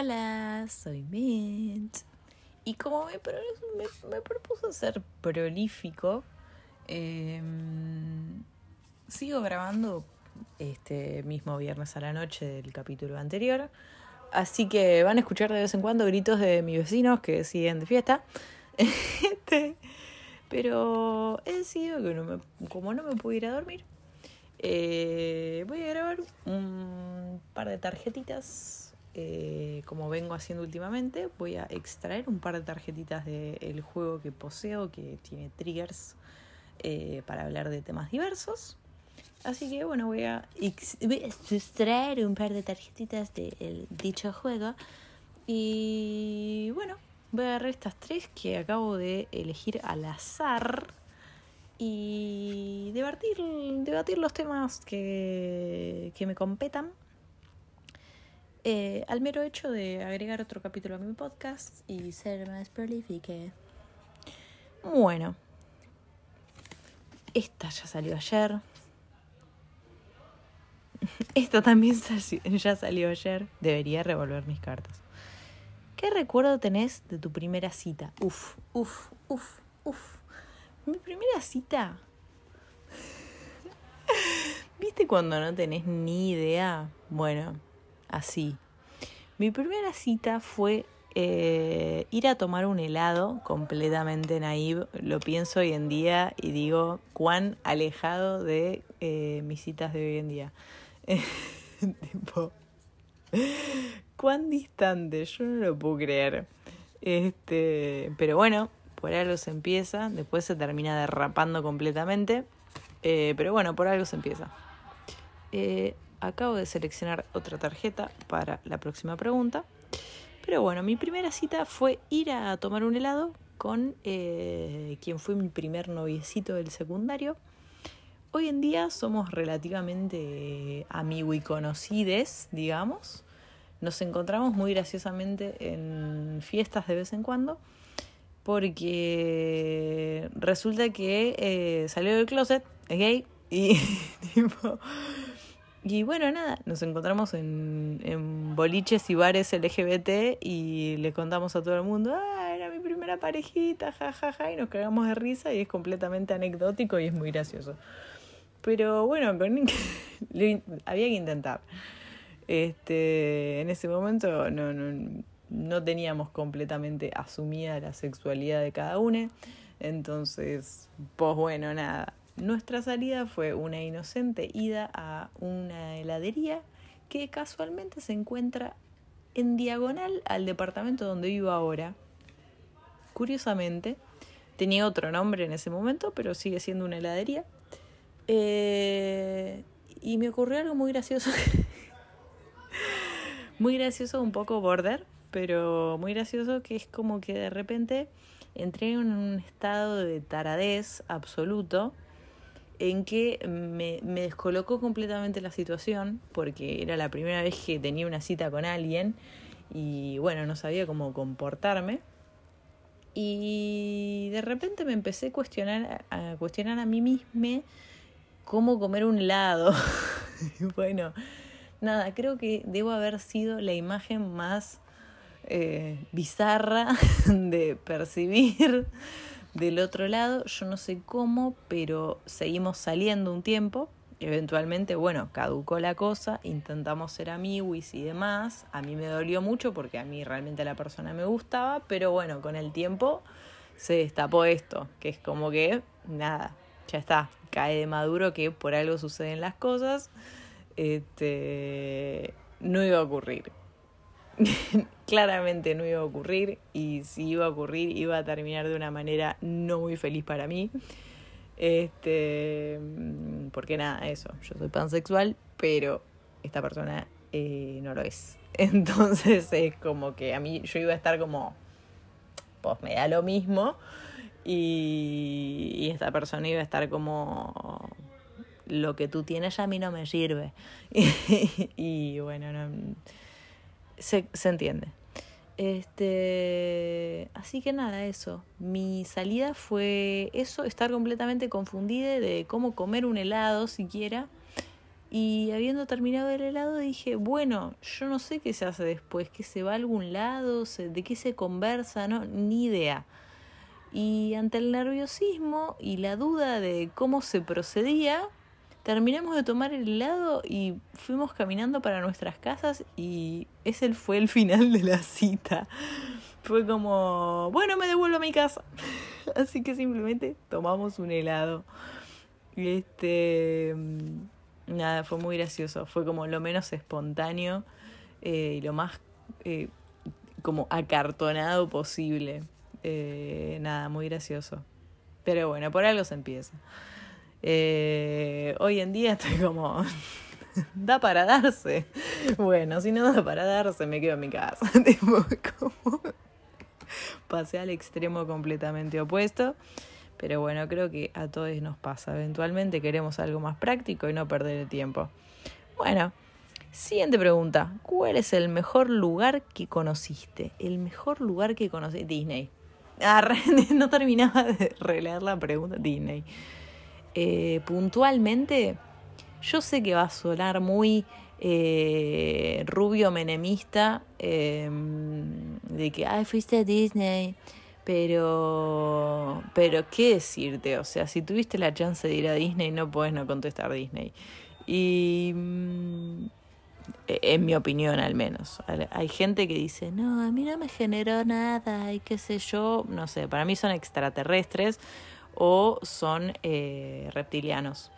Hola, soy Mint. Y como me, me, propuso ser prolífico, em, sigo grabando este mismo viernes a la noche del capítulo anterior. Así que van a escuchar de vez en cuando gritos de mis vecinos que siguen de fiesta. Este, pero he decidido que no me, como no me puedo ir a dormir, eh, voy a grabar un par de tarjetitas eh, como vengo haciendo últimamente. Voy a extraer un par de tarjetitas del juego que poseo que tiene triggers eh, para hablar de temas diversos. Así que bueno, voy a, extraer un par de tarjetitas del dicho juego. Y bueno, voy a agarrar estas tres que acabo de elegir al azar y debatir, debatir los temas que, que me competan. Eh, al mero hecho de agregar otro capítulo a mi podcast y ser más prolífica. Bueno, esta ya salió ayer. Esta también ya salió ayer. Debería revolver mis cartas. ¿Qué recuerdo tenés de tu primera cita? Uf, uf, uf, uf. Mi primera cita. ¿Viste cuando no tenés ni idea? Bueno, así. Mi primera cita fue eh, ir a tomar un helado completamente naive. Lo pienso hoy en día y digo cuán alejado de eh, mis citas de hoy en día. tipo, cuán distante, yo no lo puedo creer. Este, pero bueno, por algo se empieza, después se termina derrapando completamente, eh, pero bueno, por algo se empieza. Acabo de seleccionar otra tarjeta para la próxima pregunta, pero bueno, mi primera cita fue ir a tomar un helado con eh, quien fue mi primer noviecito del secundario. Hoy en día somos relativamente amigo y conocides, digamos. Nos encontramos muy graciosamente en fiestas de vez en cuando porque resulta que eh, salió del closet, gay, y tipo... Y bueno, nada, nos encontramos en, boliches y bares LGBT y le contamos a todo el mundo, ah, era mi primera parejita, jajaja, ja, ja", y nos cagamos de risa y es completamente anecdótico y es muy gracioso. Pero bueno, con, había que intentar. Este, en ese momento no, no, no teníamos completamente asumida la sexualidad de cada uno. Entonces, pues bueno, nada. Nuestra salida fue una inocente ida a una heladería que casualmente se encuentra en diagonal al departamento donde vivo ahora. Curiosamente, tenía otro nombre en ese momento, pero sigue siendo una heladería. Eh, y me ocurrió algo muy gracioso. muy gracioso, un poco border, pero muy gracioso que es como que de repente entré en un estado de taradez absoluto en que me, descolocó completamente la situación porque era la primera vez que tenía una cita con alguien y bueno, no sabía cómo comportarme. Y de repente me empecé a cuestionar a, cuestionar a mí misma cómo comer un helado. bueno, nada, creo que debo haber sido la imagen más eh, bizarra de percibir del otro lado. Yo no sé cómo, pero seguimos saliendo un tiempo. Eventualmente, bueno, caducó la cosa, intentamos ser amigos y demás. A mí me dolió mucho porque a mí realmente la persona me gustaba, pero bueno, con el tiempo se destapó esto, que es como que, nada, ya está, cae de maduro que por algo suceden las cosas. Este, no iba a ocurrir. claramente no iba a ocurrir y si iba a ocurrir iba a terminar de una manera no muy feliz para mí. Este, porque nada, eso, yo soy pansexual, pero esta persona eh, no lo es. Entonces es como que a mí yo iba a estar como, pues me da lo mismo y, y esta persona iba a estar como lo que tú tienes a mí no me sirve. y bueno, no se, se entiende. Este, así que nada, eso. Mi salida fue eso, estar completamente confundida de cómo comer un helado siquiera. Y habiendo terminado el helado dije, bueno, yo no sé qué se hace después, que se va a algún lado, de qué se conversa, no, ni idea. Y ante el nerviosismo y la duda de cómo se procedía, terminamos de tomar el helado y fuimos caminando para nuestras casas y ese fue el final de la cita. Fue como, bueno, me devuelvo a mi casa. Así que simplemente tomamos un helado. Y este nada, fue muy gracioso. Fue como lo menos espontáneo eh, y lo más eh, como acartonado posible. Eh, nada, muy gracioso. Pero bueno, por algo se empieza. Hoy en día estoy como... da para darse. Bueno, si no da para darse, me quedo en mi casa. como... Pasé al extremo completamente opuesto. Pero bueno, creo que a todos nos pasa. Eventualmente queremos algo más práctico y no perder el tiempo. Bueno, siguiente pregunta. ¿Cuál es el mejor lugar que conociste? El mejor lugar que conocí. Disney. Ah, no terminaba de releer la pregunta. Disney. Eh, puntualmente, yo sé que va a sonar muy eh, rubio menemista em, de que, ay, fuiste a Disney. Pero, pero, ¿qué decirte? O sea, si tuviste la chance de ir a Disney, no puedes no contestar Disney. Y, mm, e, en mi opinión al menos, hay gente que dice, no, a mí no me generó nada, y qué sé yo, no sé, para mí son extraterrestres o son eh, reptilianos.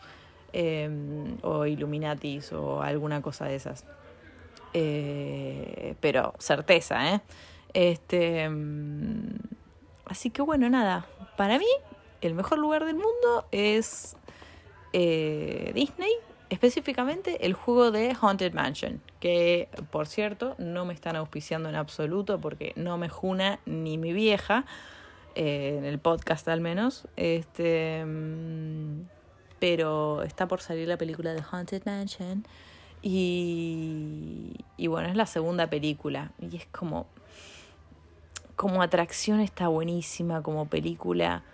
Em, o Illuminatis o alguna cosa de esas. Eh, pero certeza, ¿eh? Este, mm, Así que bueno, nada, para mí el mejor lugar del mundo es eh, Disney, específicamente el juego de Haunted Mansion, que por cierto no me están auspiciando en absoluto porque no me juna ni mi vieja, eh, en el podcast al menos, este, mm, pero está por salir la película de Haunted Mansion. Y, y bueno, es la segunda película. Y es como como atracción está buenísima, como película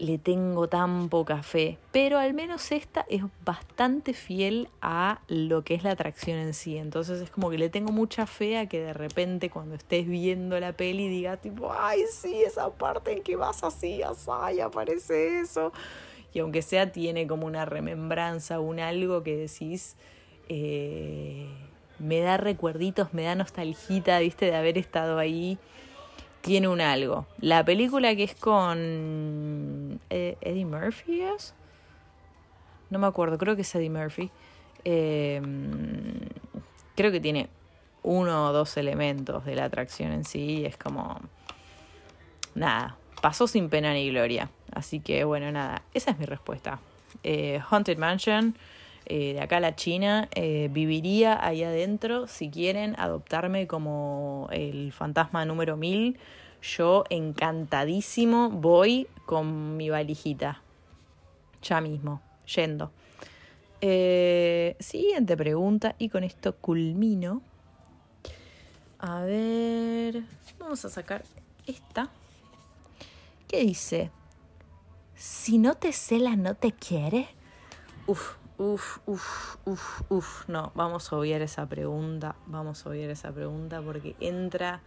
le tengo tan poca fe, pero al menos esta es bastante fiel a lo que es la atracción en sí, entonces es como que le tengo mucha fe a que de repente cuando estés viendo la peli digas tipo, ay sí, esa parte en que vas así, así, aparece eso, y aunque sea tiene como una remembranza, un algo que decís, eh, me da recuerditos, me da nostalgita, viste, de haber estado ahí tiene un algo. La película que es con eh, Eddie Murphy es. No me acuerdo, creo que es Eddie Murphy. Em, creo que tiene uno o dos elementos de la atracción en sí. Es como. Nada, pasó sin pena ni gloria. Así que bueno, nada, esa es mi respuesta. Eh, Haunted Mansion eh, de acá a la China, eh, viviría ahí adentro. Si quieren adoptarme como el fantasma número 1000, yo encantadísimo voy con mi valijita. Ya mismo, yendo. Eh, siguiente pregunta y con esto culmino. A ver, vamos a sacar esta. ¿Qué dice? Si no te cela, no te quiere. Uf, Uf, uf, uf, uf. No, vamos a obviar esa pregunta. Vamos a obviar esa pregunta porque entra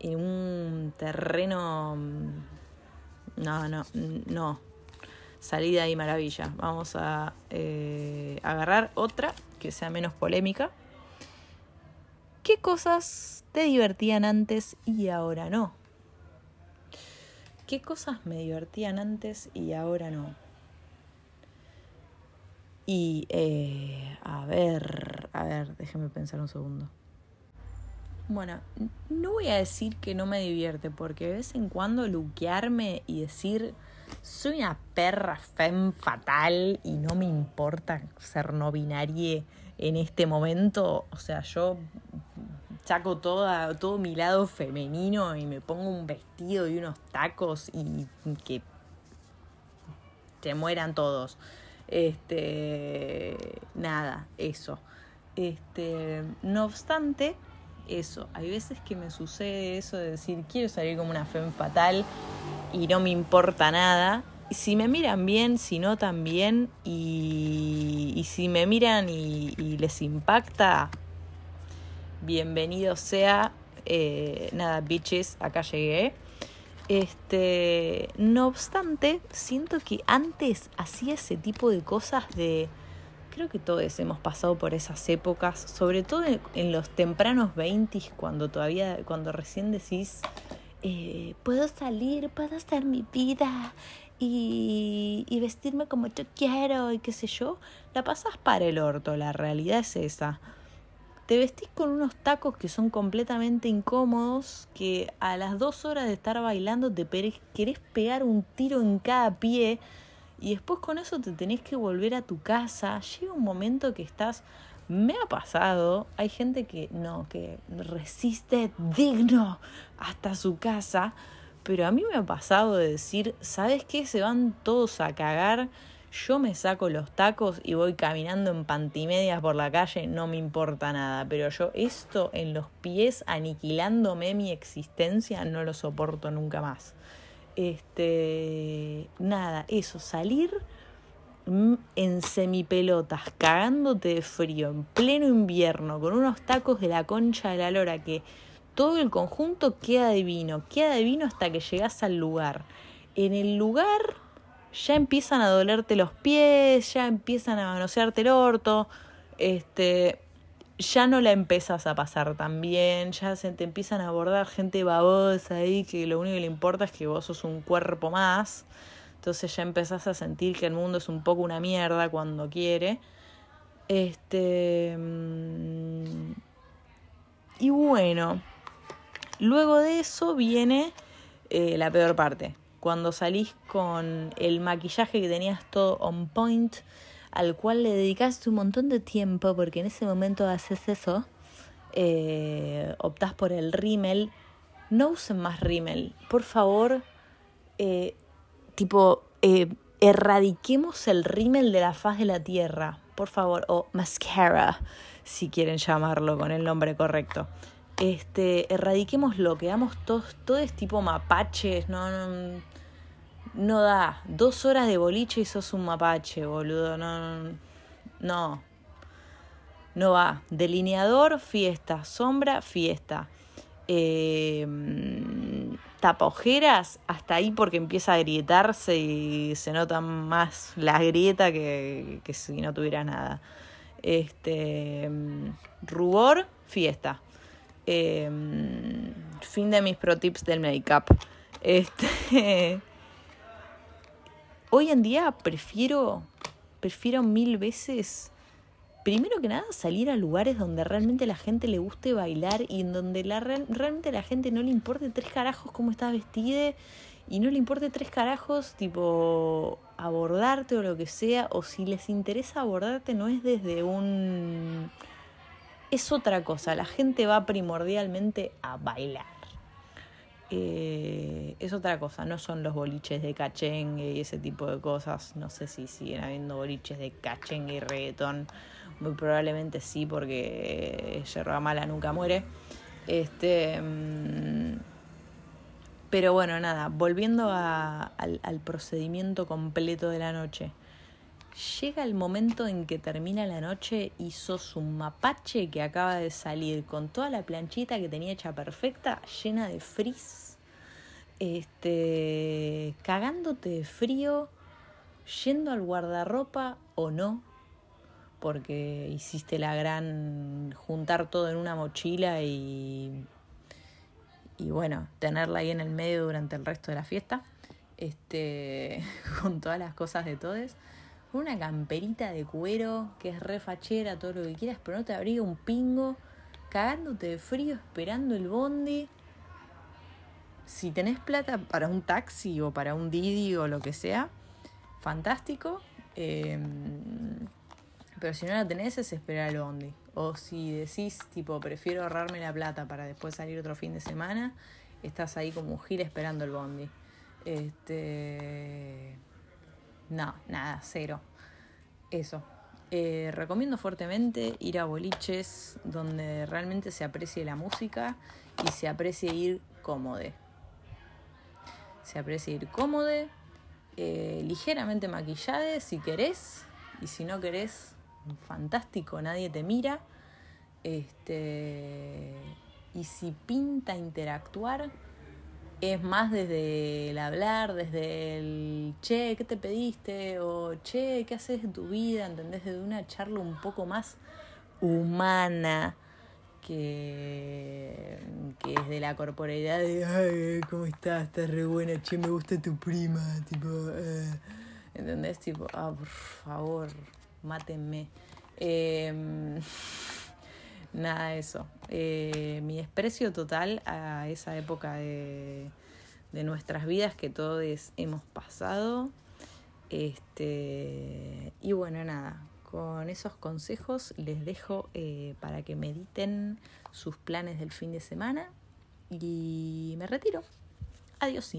en un terreno. Mm, no, no, no. Salida y maravilla. Vamos a eh, agarrar otra que sea menos polémica. ¿Qué cosas te divertían antes y ahora no? ¿Qué cosas me divertían antes y ahora no? Y, eh, a ver, a ver, déjeme pensar un segundo. Bueno, no voy a decir que no me divierte, porque de vez en cuando luquearme y decir, soy una perra fem fatal y no me importa ser no binaria en este momento. O sea, yo saco toda, todo mi lado femenino y me pongo un vestido y unos tacos y que se mueran todos. Este, nada, eso. Este, no obstante, eso, hay veces que me sucede eso de decir, quiero salir como una femme fatal y no me importa nada. si me miran bien, si no también, y, y si me miran y, y, les impacta, bienvenido sea. Eh, nada, bitches, acá llegué. Este, no obstante, siento que antes hacía ese tipo de cosas de creo que todos hemos pasado por esas épocas, sobre todo en, los tempranos 20 cuando todavía cuando recién decís eh, puedo salir, puedo hacer mi vida y, y vestirme como yo quiero y qué sé yo, la pasas para el orto, la realidad es esa te vestís con unos tacos que son completamente incómodos, que a las dos horas de estar bailando te querés pegar un tiro en cada pie y después con eso te tenés que volver a tu casa. Llega un momento que estás... Me ha pasado, hay gente que no, que resiste digno hasta su casa, pero a mí me ha pasado de decir, ¿sabes qué? Se van todos a cagar yo me saco los tacos y voy caminando en pantimedias por la calle, no me importa nada. Pero yo esto en los pies, aniquilándome mi existencia, no lo soporto nunca más. Este. Nada, eso, salir en semipelotas, cagándote de frío, en pleno invierno, con unos tacos de la concha de la lora que todo el conjunto queda divino, queda divino hasta que llegas al lugar. En el lugar ya empiezan a dolerte los pies, ya empiezan a manosearte el orto, este, ya no la empezas a pasar tan bien, ya se te empiezan a abordar gente babosa ahí que lo único que le importa es que vos sos un cuerpo más. Entonces ya empezás a sentir que el mundo es un poco una mierda cuando quiere. Este. Mm, y bueno, luego de eso viene eh, la peor parte cuando salís con el maquillaje que tenías todo on point, al cual le dedicaste un montón de tiempo, porque en ese momento haces eso, eh, optás por el rímel, no usen más rímel, por favor, eh, tipo, eh, erradiquemos el rímel de la faz de la tierra, por favor, o mascara, si quieren llamarlo con el nombre correcto. Este, erradiquémoslo, quedamos todos, todo es tipo mapaches, no, no, no da. Dos horas de boliche y sos un mapache, boludo, no, no, no va. Delineador, fiesta, sombra, fiesta. Eh, tapojeras, hasta ahí porque empieza a agrietarse y se nota más la grieta que, que si no tuviera nada. Este, rubor, fiesta. Em, fin de mis pro tips del make-up. Este, hoy en día prefiero, prefiero mil veces, primero que nada, salir a lugares donde realmente la gente le guste bailar y en donde la, realmente la gente no le importe tres carajos cómo estás vestida y no le importe tres carajos, tipo, abordarte o lo que sea, o si les interesa abordarte no es desde un es otra cosa. La gente va primordialmente a bailar. Eh, es otra cosa, no son los boliches de cachengue y ese tipo de cosas. No sé si siguen habiendo boliches de cachengue y reggaetón. Muy probablemente sí, porque yerba mala nunca muere. Este. Mm, pero bueno, nada, volviendo al, al procedimiento completo de la noche llega el momento en que termina la noche y sos un mapache que acaba de salir con toda la planchita que tenía hecha perfecta, llena de frizz, este, cagándote de frío, yendo al guardarropa o no, porque hiciste la gran juntar todo en una mochila y y bueno, tenerla ahí en el medio durante el resto de la fiesta, este, con todas las cosas de una camperita de cuero que es refachera, todo lo que quieras, pero no te abriga un pingo, cagándote de frío, esperando el bondi. Si tenés plata para un taxi o para un Didi o lo que sea, fantástico. Em, pero si no la tenés, es esperar el bondi. O si decís, tipo, prefiero ahorrarme la plata para después salir otro fin de semana, estás ahí como un gil esperando el bondi. Este no, nada, cero. Eso. Eh, recomiendo fuertemente ir a boliches donde realmente se aprecie la música y se aprecie ir cómodo. Se aprecie ir cómodo eh, ligeramente maquillada si querés, y si no querés, fantástico, nadie te mira. Este, y si pinta interactuar, es más desde el hablar, desde el che, ¿qué te pediste? O che, ¿qué haces en tu vida? ¿Entendés? Desde una charla un poco más humana que, que es de la corporalidad de ay, ¿cómo estás? Estás re buena, che, me gusta tu prima, tipo, eh. ¿entendés? Tipo, ah, por favor, mátenme. Em, nada de eso. Eh, mi desprecio total a esa época de, de nuestras vidas que todos hemos pasado. Este, y bueno, nada, con esos consejos les dejo eh, para que mediten sus planes del fin de semana y me retiro. Adiós.